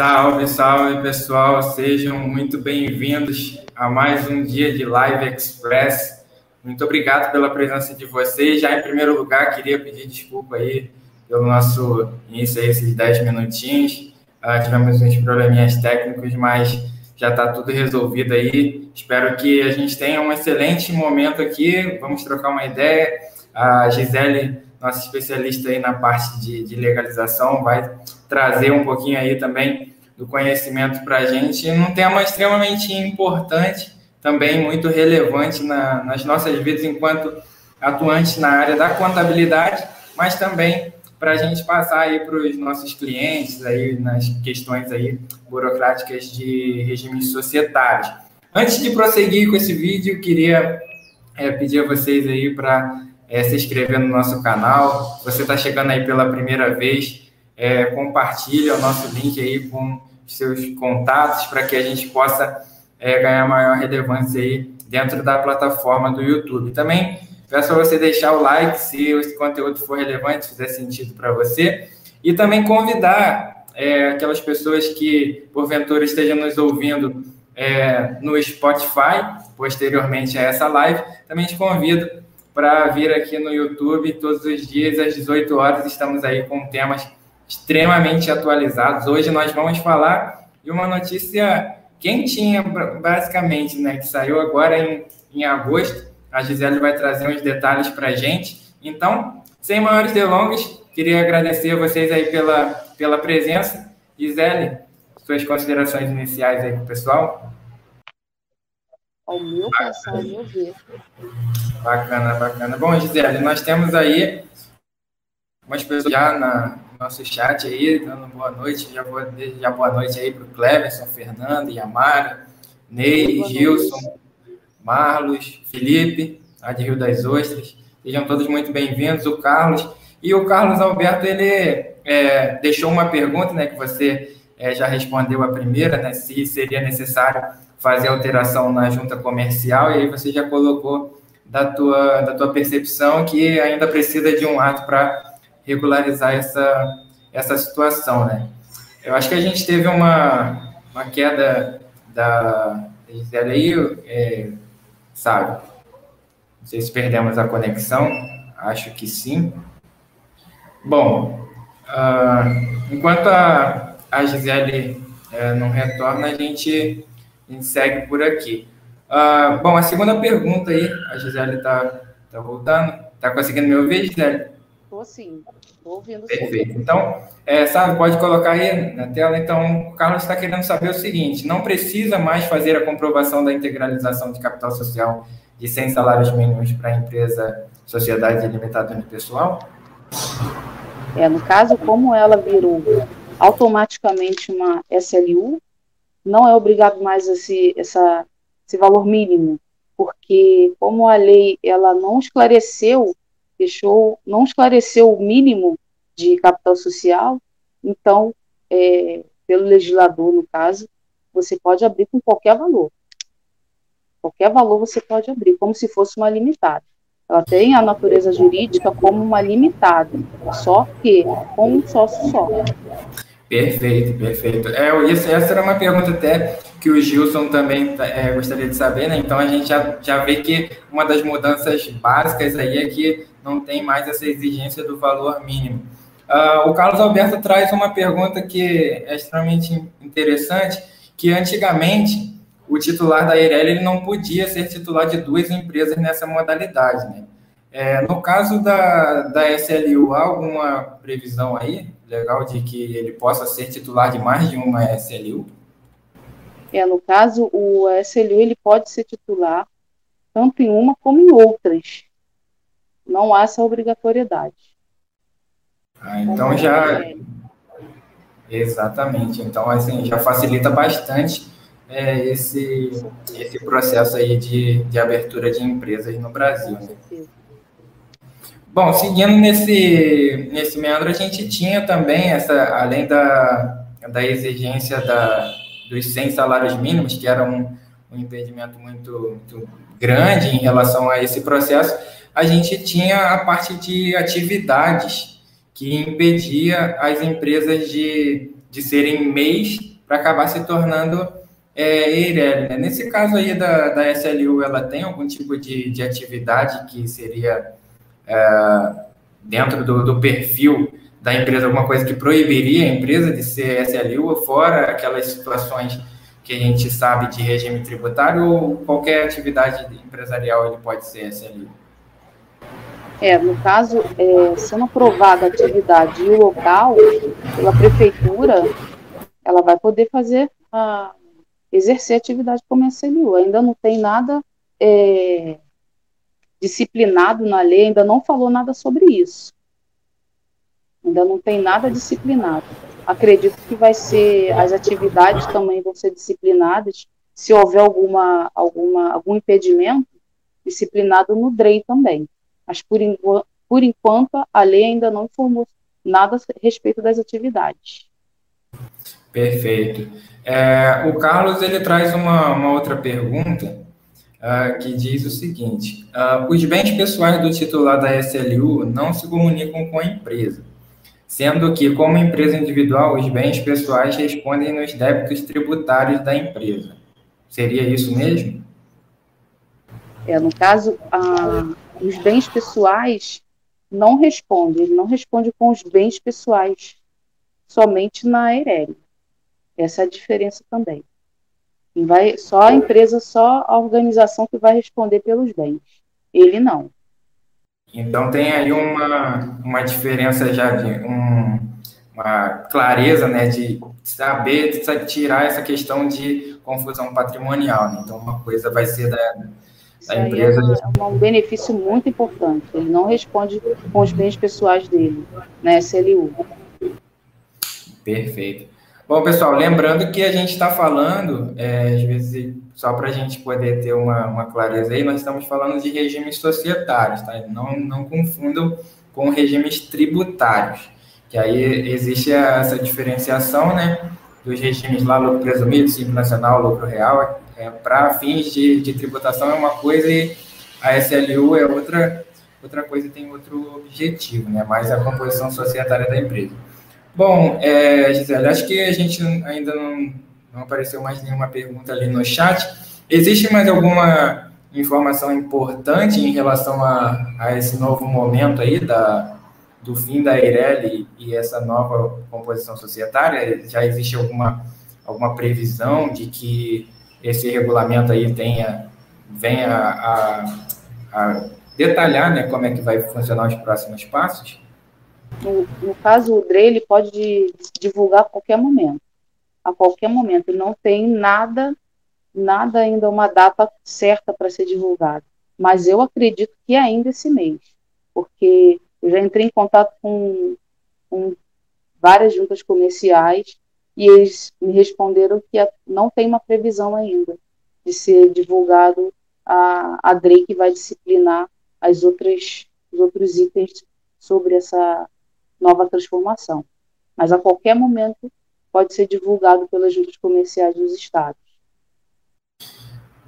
Salve, salve pessoal, sejam muito bem-vindos a mais um dia de Live Express. Muito obrigado pela presença de vocês. Já em primeiro lugar, queria pedir desculpa aí pelo nosso início, esses 10 minutinhos. Uh, tivemos uns probleminhas técnicos, mas já está tudo resolvido aí. Espero que a gente tenha um excelente momento aqui. Vamos trocar uma ideia. A Gisele, nossa especialista aí na parte de, de legalização, vai trazer um pouquinho aí também do conhecimento para a gente, um tema extremamente importante, também muito relevante na, nas nossas vidas enquanto atuantes na área da contabilidade, mas também para a gente passar aí para os nossos clientes aí nas questões aí burocráticas de regimes societários. Antes de prosseguir com esse vídeo, queria é, pedir a vocês aí para é, se inscrever no nosso canal. Você está chegando aí pela primeira vez, é, compartilhe o nosso link aí com seus contatos para que a gente possa é, ganhar maior relevância aí dentro da plataforma do YouTube. Também peço a você deixar o like se esse conteúdo for relevante, fizer sentido para você. E também convidar é, aquelas pessoas que, porventura, estejam nos ouvindo é, no Spotify, posteriormente a essa live, também te convido para vir aqui no YouTube todos os dias às 18 horas. Estamos aí com temas extremamente atualizados. Hoje nós vamos falar de uma notícia quentinha, basicamente, né, que saiu agora em, em agosto. A Gisele vai trazer uns detalhes para a gente. Então, sem maiores delongas, queria agradecer a vocês aí pela, pela presença. Gisele, suas considerações iniciais aí para o pessoal. Ao meu passar, ao meu ver. Bacana, bacana. Bom, Gisele, nós temos aí umas pessoas já na, nosso chat aí, dando boa noite. Já vou já boa noite aí para o Cleverson, Fernando, Yamara, Ney, Gilson, Marlos, Felipe, a de Rio das Ostras. Sejam todos muito bem-vindos. O Carlos. E o Carlos Alberto, ele é, deixou uma pergunta, né, que você é, já respondeu a primeira, né, se seria necessário fazer alteração na junta comercial, e aí você já colocou da tua, da tua percepção que ainda precisa de um ato para regularizar essa, essa situação, né? Eu acho que a gente teve uma, uma queda da Gisele aí, é, sabe? Não sei se perdemos a conexão, acho que sim. Bom, uh, enquanto a, a Gisele uh, não retorna, a gente, a gente segue por aqui. Uh, bom, a segunda pergunta aí, a Gisele está tá voltando. Está conseguindo me ouvir, Gisele? Estou sim, estou ouvindo. Perfeito. Então, é, sabe, pode colocar aí na tela. Então, o Carlos está querendo saber o seguinte: não precisa mais fazer a comprovação da integralização de capital social de 100 salários mínimos para a empresa Sociedade Limitada Unipessoal? É, no caso, como ela virou automaticamente uma SLU, não é obrigado mais esse, essa, esse valor mínimo, porque como a lei ela não esclareceu deixou, não esclareceu o mínimo de capital social, então, é, pelo legislador, no caso, você pode abrir com qualquer valor. Qualquer valor você pode abrir, como se fosse uma limitada. Ela tem a natureza jurídica como uma limitada, só que com um sócio só. Perfeito, perfeito. É, isso, essa era uma pergunta até que o Gilson também é, gostaria de saber, né? Então a gente já, já vê que uma das mudanças básicas aí é que não tem mais essa exigência do valor mínimo. Uh, o Carlos Alberto traz uma pergunta que é extremamente interessante, que antigamente o titular da Eireli ele não podia ser titular de duas empresas nessa modalidade, né? É, no caso da, da SLU, há alguma previsão aí legal de que ele possa ser titular de mais de uma SLU? É, no caso, o SLU ele pode ser titular tanto em uma como em outras não há essa obrigatoriedade. Ah, então já. Exatamente. Então, assim, já facilita bastante é, esse, esse processo aí de, de abertura de empresas no Brasil. Bom, seguindo nesse, nesse meandro, a gente tinha também essa, além da, da exigência da, dos 100 salários mínimos, que era um, um impedimento muito, muito grande em relação a esse processo, a gente tinha a parte de atividades que impedia as empresas de, de serem MEIs para acabar se tornando é. Né? Nesse caso aí da, da SLU, ela tem algum tipo de, de atividade que seria é, dentro do, do perfil da empresa, alguma coisa que proibiria a empresa de ser SLU, fora aquelas situações que a gente sabe de regime tributário, ou qualquer atividade empresarial ele pode ser SLU? É, no caso, é, sendo aprovada a atividade e o local pela prefeitura, ela vai poder fazer a, exercer atividade como SLU. Ainda não tem nada é, disciplinado na lei, ainda não falou nada sobre isso. Ainda não tem nada disciplinado. Acredito que vai ser, as atividades também vão ser disciplinadas, se houver alguma, alguma, algum impedimento, disciplinado no DREI também. Mas por, por enquanto a lei ainda não informou nada a respeito das atividades. Perfeito. É, o Carlos ele traz uma, uma outra pergunta uh, que diz o seguinte: uh, os bens pessoais do titular da SLU não se comunicam com a empresa, sendo que, como empresa individual, os bens pessoais respondem nos débitos tributários da empresa. Seria isso mesmo? É, no caso, uh, os bens pessoais não respondem, ele não responde com os bens pessoais, somente na Eireli. Essa é a diferença também. Vai, só a empresa, só a organização que vai responder pelos bens. Ele não. Então tem aí uma, uma diferença já de um, uma clareza né, de saber de tirar essa questão de confusão patrimonial. Né? Então uma coisa vai ser da, da empresa. É, um benefício muito importante. Ele não responde com os bens pessoais dele, né? SLU. Perfeito. Bom, pessoal, lembrando que a gente está falando, é, às vezes, só para a gente poder ter uma, uma, clareza aí, nós estamos falando de regimes societários, tá? Não, não confundam com regimes tributários, que aí existe essa diferenciação, né, dos regimes lá, lucro presumido, simples nacional, lucro real, é, para fins de, de tributação é uma coisa e a SLU é outra, outra coisa e tem outro objetivo, né, mais a composição societária da empresa. Bom, é, Gisele, acho que a gente ainda não, não apareceu mais nenhuma pergunta ali no chat. Existe mais alguma informação importante em relação a, a esse novo momento aí da, do fim da Eireli e essa nova composição societária? Já existe alguma, alguma previsão de que esse regulamento aí tenha, venha a, a detalhar né, como é que vai funcionar os próximos passos? No, no caso, o DRE ele pode divulgar a qualquer momento. A qualquer momento. Não tem nada, nada ainda, uma data certa para ser divulgado. Mas eu acredito que ainda esse mês. Porque eu já entrei em contato com, com várias juntas comerciais e eles me responderam que não tem uma previsão ainda de ser divulgado a, a DRE que vai disciplinar as outras, os outros itens sobre essa nova transformação. Mas a qualquer momento pode ser divulgado pelas juntas comerciais dos estados.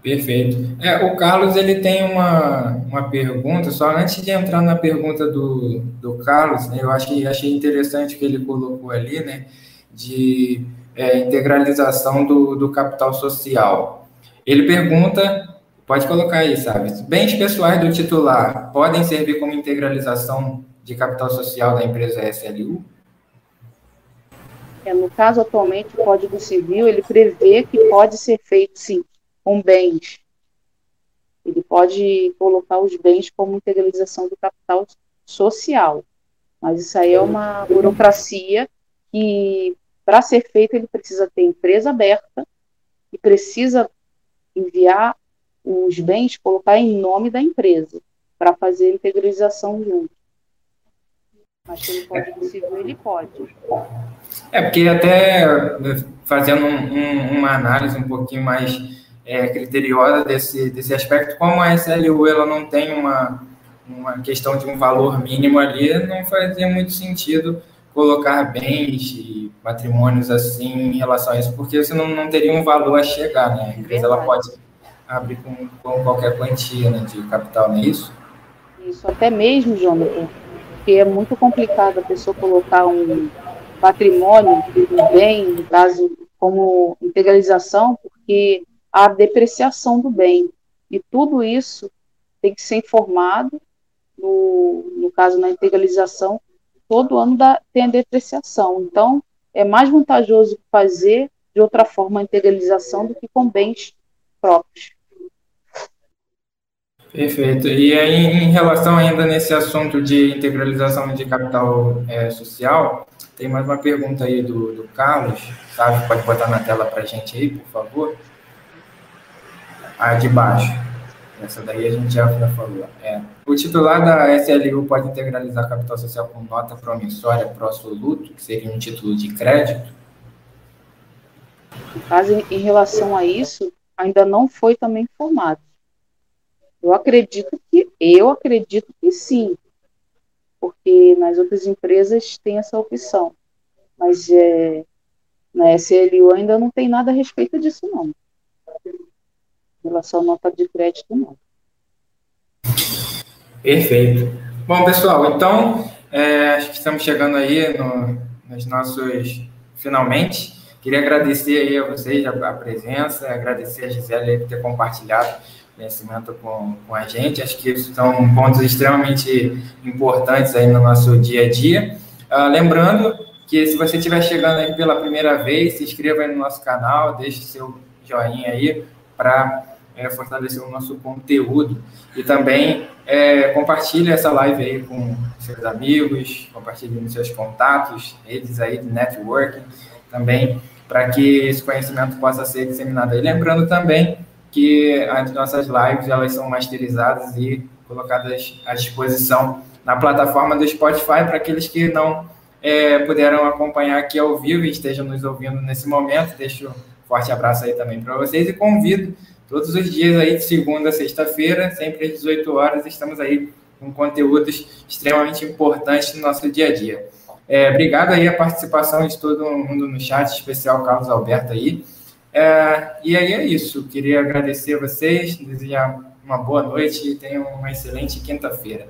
Perfeito. É, o Carlos ele tem uma, uma pergunta, só antes de entrar na pergunta do, do Carlos, né, eu achei, achei interessante que ele colocou ali, né, de é, integralização do, do capital social. Ele pergunta, pode colocar aí, sabe, bens pessoais do titular podem servir como integralização de capital social da empresa SLU? É, no caso, atualmente, o Código Civil, ele prevê que pode ser feito, sim, com bens. Ele pode colocar os bens como integralização do capital social. Mas isso aí é uma burocracia que, para ser feito, ele precisa ter empresa aberta e precisa enviar os bens, colocar em nome da empresa, para fazer a integralização junto. Mas que ele pode Civil, ele pode. É, porque até fazendo um, um, uma análise um pouquinho mais é, criteriosa desse, desse aspecto, como a SLU ela não tem uma, uma questão de um valor mínimo ali, não fazia muito sentido colocar bens e patrimônios assim em relação a isso, porque você não, não teria um valor a chegar, né? A empresa ela pode abrir com, com qualquer quantia né, de capital, não é isso? Isso, até mesmo, Jonathan, porque é muito complicado a pessoa colocar um patrimônio, um bem, no caso, como integralização, porque há depreciação do bem. E tudo isso tem que ser informado, no, no caso, na integralização, todo ano dá, tem a depreciação. Então, é mais vantajoso fazer de outra forma a integralização do que com bens próprios. Perfeito. E aí, em relação ainda nesse assunto de integralização de capital é, social, tem mais uma pergunta aí do, do Carlos, sabe? Pode botar na tela para a gente aí, por favor. A de baixo. Essa daí a gente já, falou. É. O titular da SLU pode integralizar capital social com nota promissória pró-soluto, que seria um título de crédito? Mas em relação a isso, ainda não foi também informado. Eu acredito que eu acredito que sim, porque nas outras empresas tem essa opção, mas é, na SLU ainda não tem nada a respeito disso não. Relação à nota de crédito não. Perfeito. Bom pessoal, então é, acho que estamos chegando aí no, nos nossos finalmente. Queria agradecer aí a vocês a, a presença, agradecer a Gisele por ter compartilhado conhecimento com, com a gente. Acho que são pontos extremamente importantes aí no nosso dia a dia. Uh, lembrando que se você estiver chegando aí pela primeira vez, se inscreva aí no nosso canal, deixe seu joinha aí para é, fortalecer o nosso conteúdo e também é, compartilhe essa live aí com seus amigos, compartilhe nos seus contatos, redes aí de networking também, para que esse conhecimento possa ser disseminado. E lembrando também que as nossas lives elas são masterizadas e colocadas à disposição na plataforma do Spotify para aqueles que não é, puderam acompanhar aqui ao vivo e estejam nos ouvindo nesse momento. Deixo um forte abraço aí também para vocês e convido todos os dias aí de segunda a sexta-feira, sempre às 18 horas, estamos aí com conteúdos extremamente importantes no nosso dia a dia. É, obrigado aí a participação de todo mundo no chat, especial Carlos Alberto aí. É, e aí é isso. Queria agradecer a vocês, desejar uma boa noite e tenham uma excelente quinta-feira.